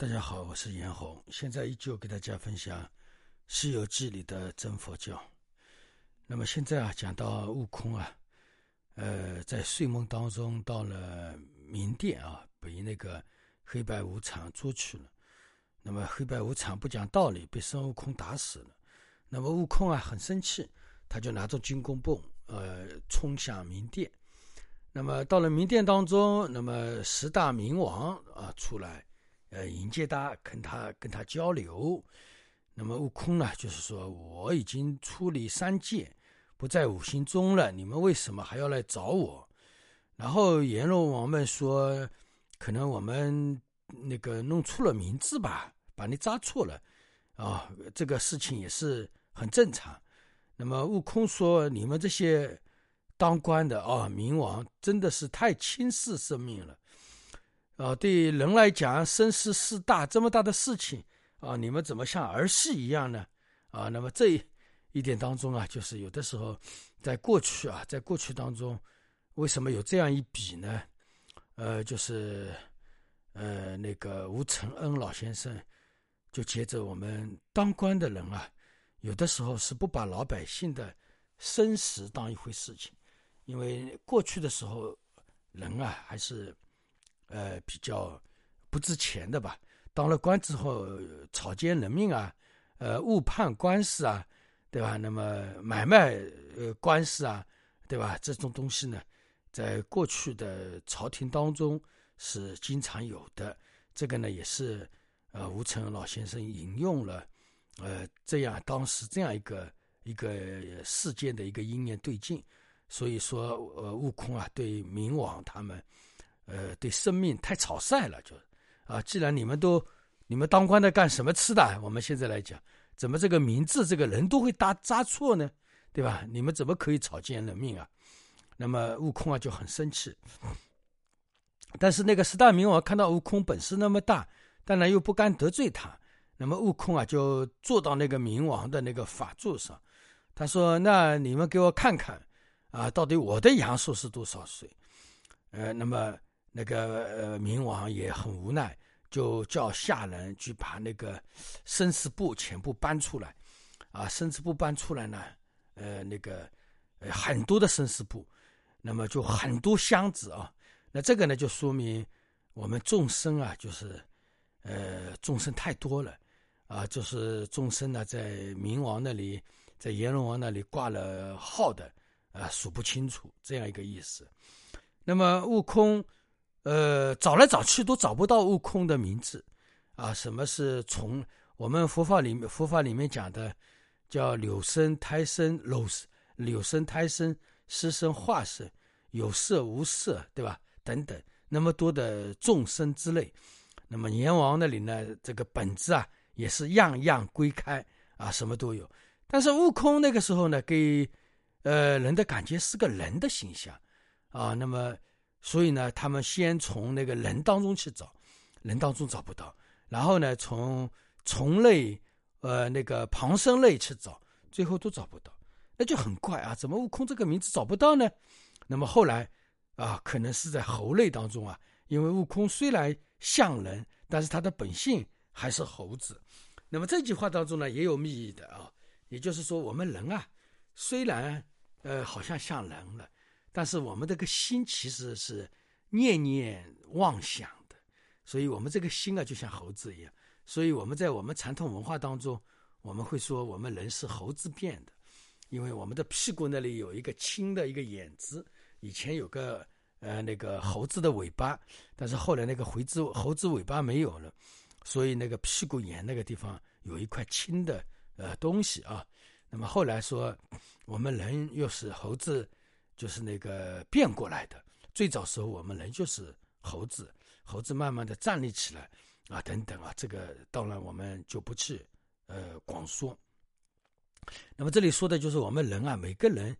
大家好我是严红，现在依旧给大家分享《西游记》里的真佛教。那么现在啊，讲到悟空啊，呃，在睡梦当中到了明殿啊，被那个黑白无常捉去了。那么黑白无常不讲道理，被孙悟空打死了。那么悟空啊，很生气，他就拿着金箍棒，呃，冲向明殿。那么到了明殿当中，那么十大明王啊出来。呃，迎接他，跟他跟他交流。那么悟空呢，就是说我已经出离三界，不在五行中了。你们为什么还要来找我？然后阎罗王们说，可能我们那个弄错了名字吧，把你扎错了啊。这个事情也是很正常。那么悟空说，你们这些当官的啊，冥王真的是太轻视生命了。啊，对人来讲，生死事大，这么大的事情啊，你们怎么像儿戏一样呢？啊，那么这一点当中啊，就是有的时候，在过去啊，在过去当中，为什么有这样一笔呢？呃，就是呃，那个吴承恩老先生就接着我们当官的人啊，有的时候是不把老百姓的生死当一回事情，因为过去的时候人啊，还是。呃，比较不值钱的吧。当了官之后，草菅人命啊，呃，误判官司啊，对吧？那么买卖呃官司啊，对吧？这种东西呢，在过去的朝廷当中是经常有的。这个呢，也是呃吴承恩老先生引用了呃这样当时这样一个一个事件的一个因缘对境，所以说呃悟空啊，对冥王他们。呃，对生命太草率了，就啊，既然你们都你们当官的干什么吃的？我们现在来讲，怎么这个名字这个人都会搭扎错呢？对吧？你们怎么可以草菅人命啊？那么悟空啊就很生气，但是那个十大明王看到悟空本事那么大，当然又不敢得罪他，那么悟空啊就坐到那个冥王的那个法座上，他说：“那你们给我看看啊，到底我的阳寿是多少岁？”呃，那么。那个呃，冥王也很无奈，就叫下人去把那个生死簿全部搬出来，啊，生死簿搬出来呢，呃，那个呃很多的生死簿，那么就很多箱子啊，那这个呢就说明我们众生啊，就是呃众生太多了，啊，就是众生呢在冥王那里，在阎罗王那里挂了号的，啊，数不清楚这样一个意思。那么悟空。呃，找来找去都找不到悟空的名字，啊，什么是从我们佛法里面佛法里面讲的，叫柳生胎生柳柳生胎生湿生化生有色无色，对吧？等等，那么多的众生之类，那么阎王那里呢，这个本质啊，也是样样归开啊，什么都有。但是悟空那个时候呢，给呃人的感觉是个人的形象啊，那么。所以呢，他们先从那个人当中去找，人当中找不到，然后呢，从虫类、呃那个旁生类去找，最后都找不到，那就很怪啊！怎么悟空这个名字找不到呢？那么后来啊，可能是在猴类当中啊，因为悟空虽然像人，但是他的本性还是猴子。那么这句话当中呢，也有密意的啊，也就是说，我们人啊，虽然呃好像像人了。但是我们这个心其实是念念妄想的，所以我们这个心啊就像猴子一样。所以我们在我们传统文化当中，我们会说我们人是猴子变的，因为我们的屁股那里有一个青的一个眼子，以前有个呃那个猴子的尾巴，但是后来那个回子猴子尾巴没有了，所以那个屁股眼那个地方有一块青的呃东西啊。那么后来说我们人又是猴子。就是那个变过来的，最早时候我们人就是猴子，猴子慢慢的站立起来，啊，等等啊，这个当然我们就不去呃广说。那么这里说的就是我们人啊，每个人，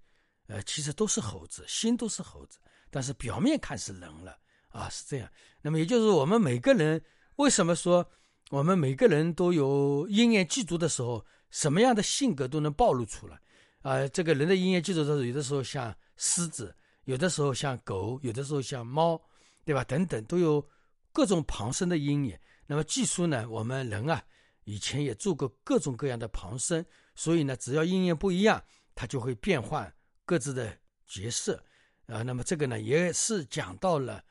呃，其实都是猴子，心都是猴子，但是表面看是人了啊，是这样。那么也就是我们每个人为什么说我们每个人都有因缘具足的时候，什么样的性格都能暴露出来啊？这个人的因缘具足的时候，有的时候像。狮子有的时候像狗，有的时候像猫，对吧？等等都有各种旁生的阴影。那么技术呢，我们人啊，以前也做过各种各样的旁生，所以呢，只要阴影不一样，它就会变换各自的角色啊。那么这个呢，也是讲到了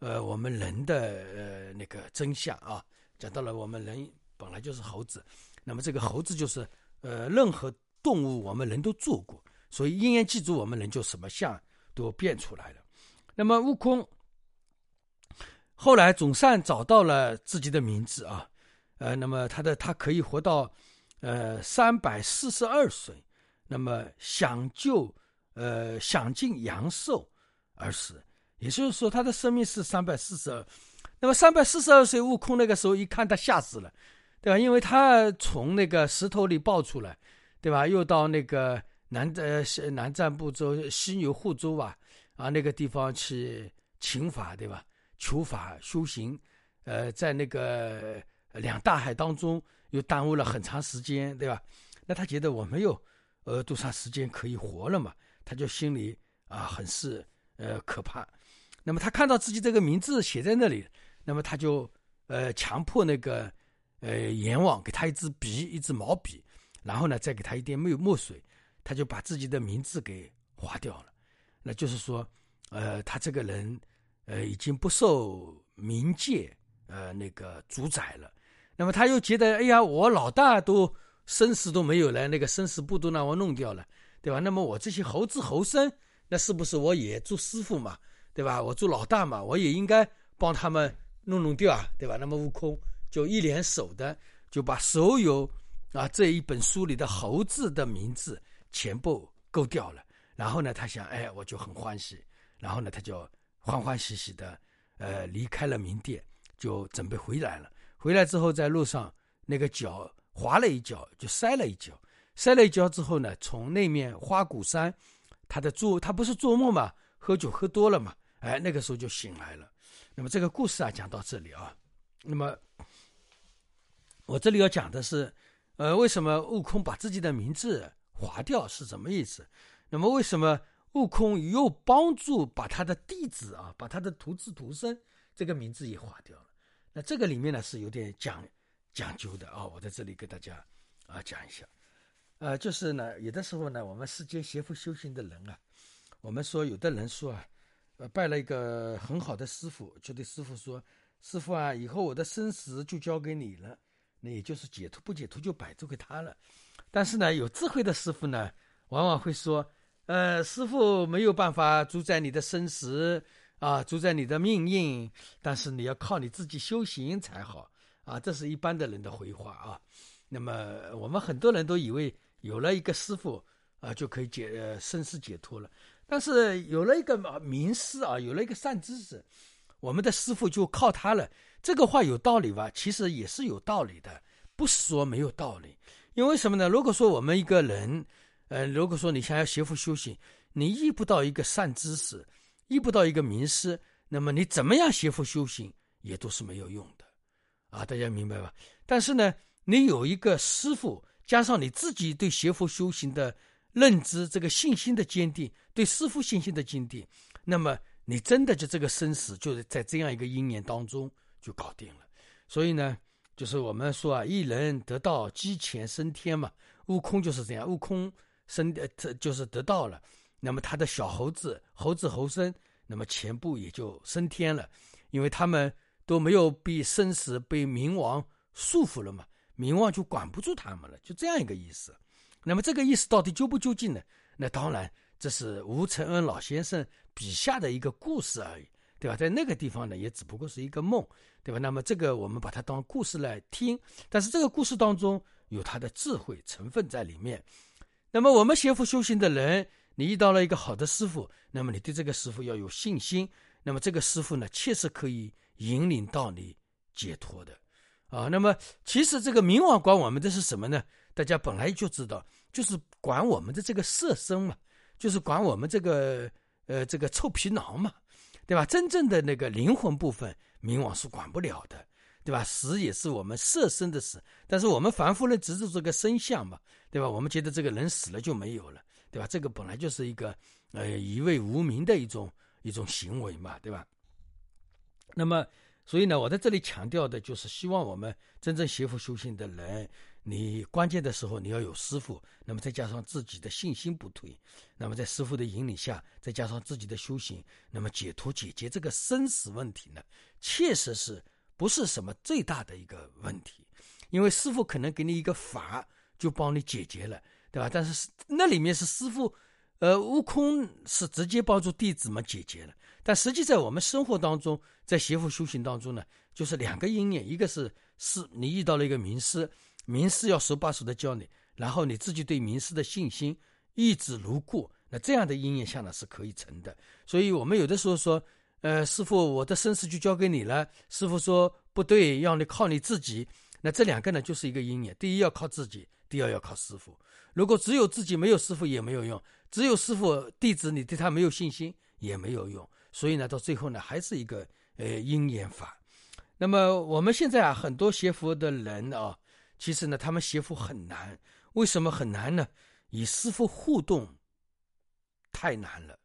呃我们人的呃那个真相啊，讲到了我们人本来就是猴子，那么这个猴子就是呃任何动物我们人都做过，所以因缘记住我们人就什么相都变出来了。那么悟空。后来总算找到了自己的名字啊，呃，那么他的他可以活到，呃，三百四十二岁，那么享就呃享尽阳寿而死，也就是说他的生命是三百四十二。那么三百四十二岁，悟空那个时候一看他吓死了，对吧？因为他从那个石头里爆出来，对吧？又到那个南呃南瞻部洲西牛护州吧，啊那个地方去请法，对吧？求法修行，呃，在那个两大海当中又耽误了很长时间，对吧？那他觉得我没有呃多长时间可以活了嘛，他就心里啊很是呃可怕。那么他看到自己这个名字写在那里，那么他就呃强迫那个呃阎王给他一支笔，一支毛笔，然后呢再给他一点墨墨水，他就把自己的名字给划掉了。那就是说，呃，他这个人。呃，已经不受冥界呃那个主宰了，那么他又觉得，哎呀，我老大都生死都没有了，那个生死簿都让我弄掉了，对吧？那么我这些猴子猴孙，那是不是我也做师傅嘛，对吧？我做老大嘛，我也应该帮他们弄弄掉啊，对吧？那么悟空就一连手的就把所有啊这一本书里的猴子的名字全部勾掉了，然后呢，他想，哎，我就很欢喜，然后呢，他就。欢欢喜喜的，呃，离开了明殿，就准备回来了。回来之后，在路上那个脚滑了一跤，就摔了一跤。摔了一跤之后呢，从那面花果山，他的做他不是做梦嘛，喝酒喝多了嘛，哎，那个时候就醒来了。那么这个故事啊，讲到这里啊，那么我这里要讲的是，呃，为什么悟空把自己的名字划掉是什么意思？那么为什么？悟空又帮助把他的弟子啊，把他的徒子徒孙这个名字也划掉了。那这个里面呢是有点讲讲究的啊，我在这里给大家啊讲一下。呃，就是呢，有的时候呢，我们世间邪佛修行的人啊，我们说有的人说啊，呃，拜了一个很好的师傅，就对师傅说：“师傅啊，以后我的生死就交给你了，那也就是解脱不解脱就摆住给他了。”但是呢，有智慧的师傅呢，往往会说。呃，师傅没有办法主宰你的生死啊，主宰你的命运，但是你要靠你自己修行才好啊。这是一般的人的回话啊。那么我们很多人都以为有了一个师傅啊，就可以解呃生死解脱了。但是有了一个名师啊，有了一个善知识，我们的师傅就靠他了。这个话有道理吧？其实也是有道理的，不是说没有道理。因为什么呢？如果说我们一个人。呃，如果说你想要学佛修行，你遇不到一个善知识，遇不到一个名师，那么你怎么样学佛修行也都是没有用的，啊，大家明白吧？但是呢，你有一个师傅，加上你自己对学佛修行的认知，这个信心的坚定，对师傅信心的坚定，那么你真的就这个生死就是在这样一个因缘当中就搞定了。所以呢，就是我们说啊，一人得道，鸡犬升天嘛。悟空就是这样，悟空。升呃，这就是得到了，那么他的小猴子、猴子猴孙，那么全部也就升天了，因为他们都没有被生死、被冥王束缚了嘛，冥王就管不住他们了，就这样一个意思。那么这个意思到底究不究竟呢？那当然，这是吴承恩老先生笔下的一个故事而已，对吧？在那个地方呢，也只不过是一个梦，对吧？那么这个我们把它当故事来听，但是这个故事当中有它的智慧成分在里面。那么我们学佛修行的人，你遇到了一个好的师傅，那么你对这个师傅要有信心。那么这个师傅呢，确实可以引领到你解脱的，啊。那么其实这个冥王管我们的是什么呢？大家本来就知道，就是管我们的这个色身嘛，就是管我们这个呃这个臭皮囊嘛，对吧？真正的那个灵魂部分，冥王是管不了的。对吧？死也是我们色身的死，但是我们凡夫人执着这个身相嘛，对吧？我们觉得这个人死了就没有了，对吧？这个本来就是一个呃一味无名的一种一种行为嘛，对吧？那么所以呢，我在这里强调的就是，希望我们真正学佛修行的人，你关键的时候你要有师傅，那么再加上自己的信心不退，那么在师傅的引领下，再加上自己的修行，那么解脱解决这个生死问题呢，确实是不是什么最大的一个问题？因为师傅可能给你一个法，就帮你解决了，对吧？但是那里面是师傅，呃，悟空是直接帮助弟子们解决了。但实际在我们生活当中，在邪佛修行当中呢，就是两个因缘，一个是是你遇到了一个名师，名师要手把手的教你，然后你自己对名师的信心一直如故，那这样的因缘下呢是可以成的。所以我们有的时候说，呃，师傅，我的生死就交给你了。师傅说不对，要你靠你自己。那这两个呢，就是一个因缘，第一要靠自己，第二要靠师傅。如果只有自己没有师傅也没有用，只有师傅弟子你对他没有信心也没有用。所以呢，到最后呢，还是一个呃因缘法。那么我们现在啊，很多学佛的人啊，其实呢，他们学佛很难。为什么很难呢？与师傅互动太难了。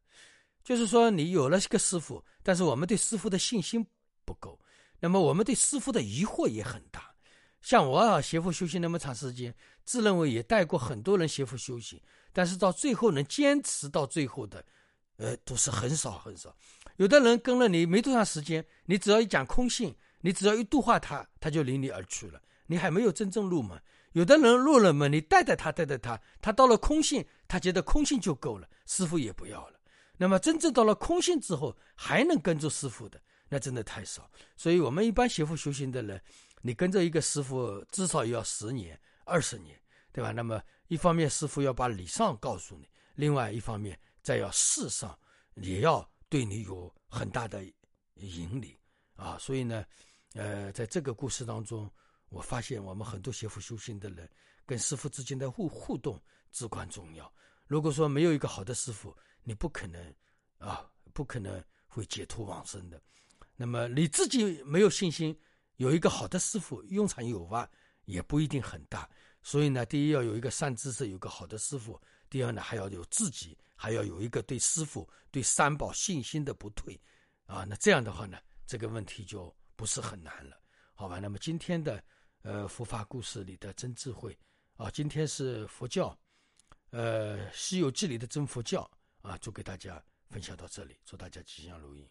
就是说，你有了这个师傅，但是我们对师傅的信心不够，那么我们对师傅的疑惑也很大。像我啊，学佛修行那么长时间，自认为也带过很多人学佛修行，但是到最后能坚持到最后的，呃，都是很少很少。有的人跟了你没多长时间，你只要一讲空性，你只要一度化他，他就离你而去了。你还没有真正入门。有的人入了门，你带带他，带带他，他到了空性，他觉得空性就够了，师傅也不要了。那么真正到了空性之后，还能跟着师傅的，那真的太少。所以我们一般学佛修行的人，你跟着一个师傅，至少要十年、二十年，对吧？那么一方面师傅要把理上告诉你，另外一方面再要事上也要。对你有很大的引领啊，所以呢，呃，在这个故事当中，我发现我们很多学佛修行的人跟师傅之间的互互动至关重要。如果说没有一个好的师傅，你不可能啊，不可能会解脱往生的。那么你自己没有信心，有一个好的师傅用场有吧，也不一定很大。所以呢，第一要有一个善知识，有个好的师傅；第二呢，还要有自己。还要有一个对师傅、对三宝信心的不退，啊，那这样的话呢，这个问题就不是很难了，好吧？那么今天的呃佛法故事里的真智慧。啊今天是佛教呃西游记里的真佛教啊就给大家分享到这里祝大家吉祥如意。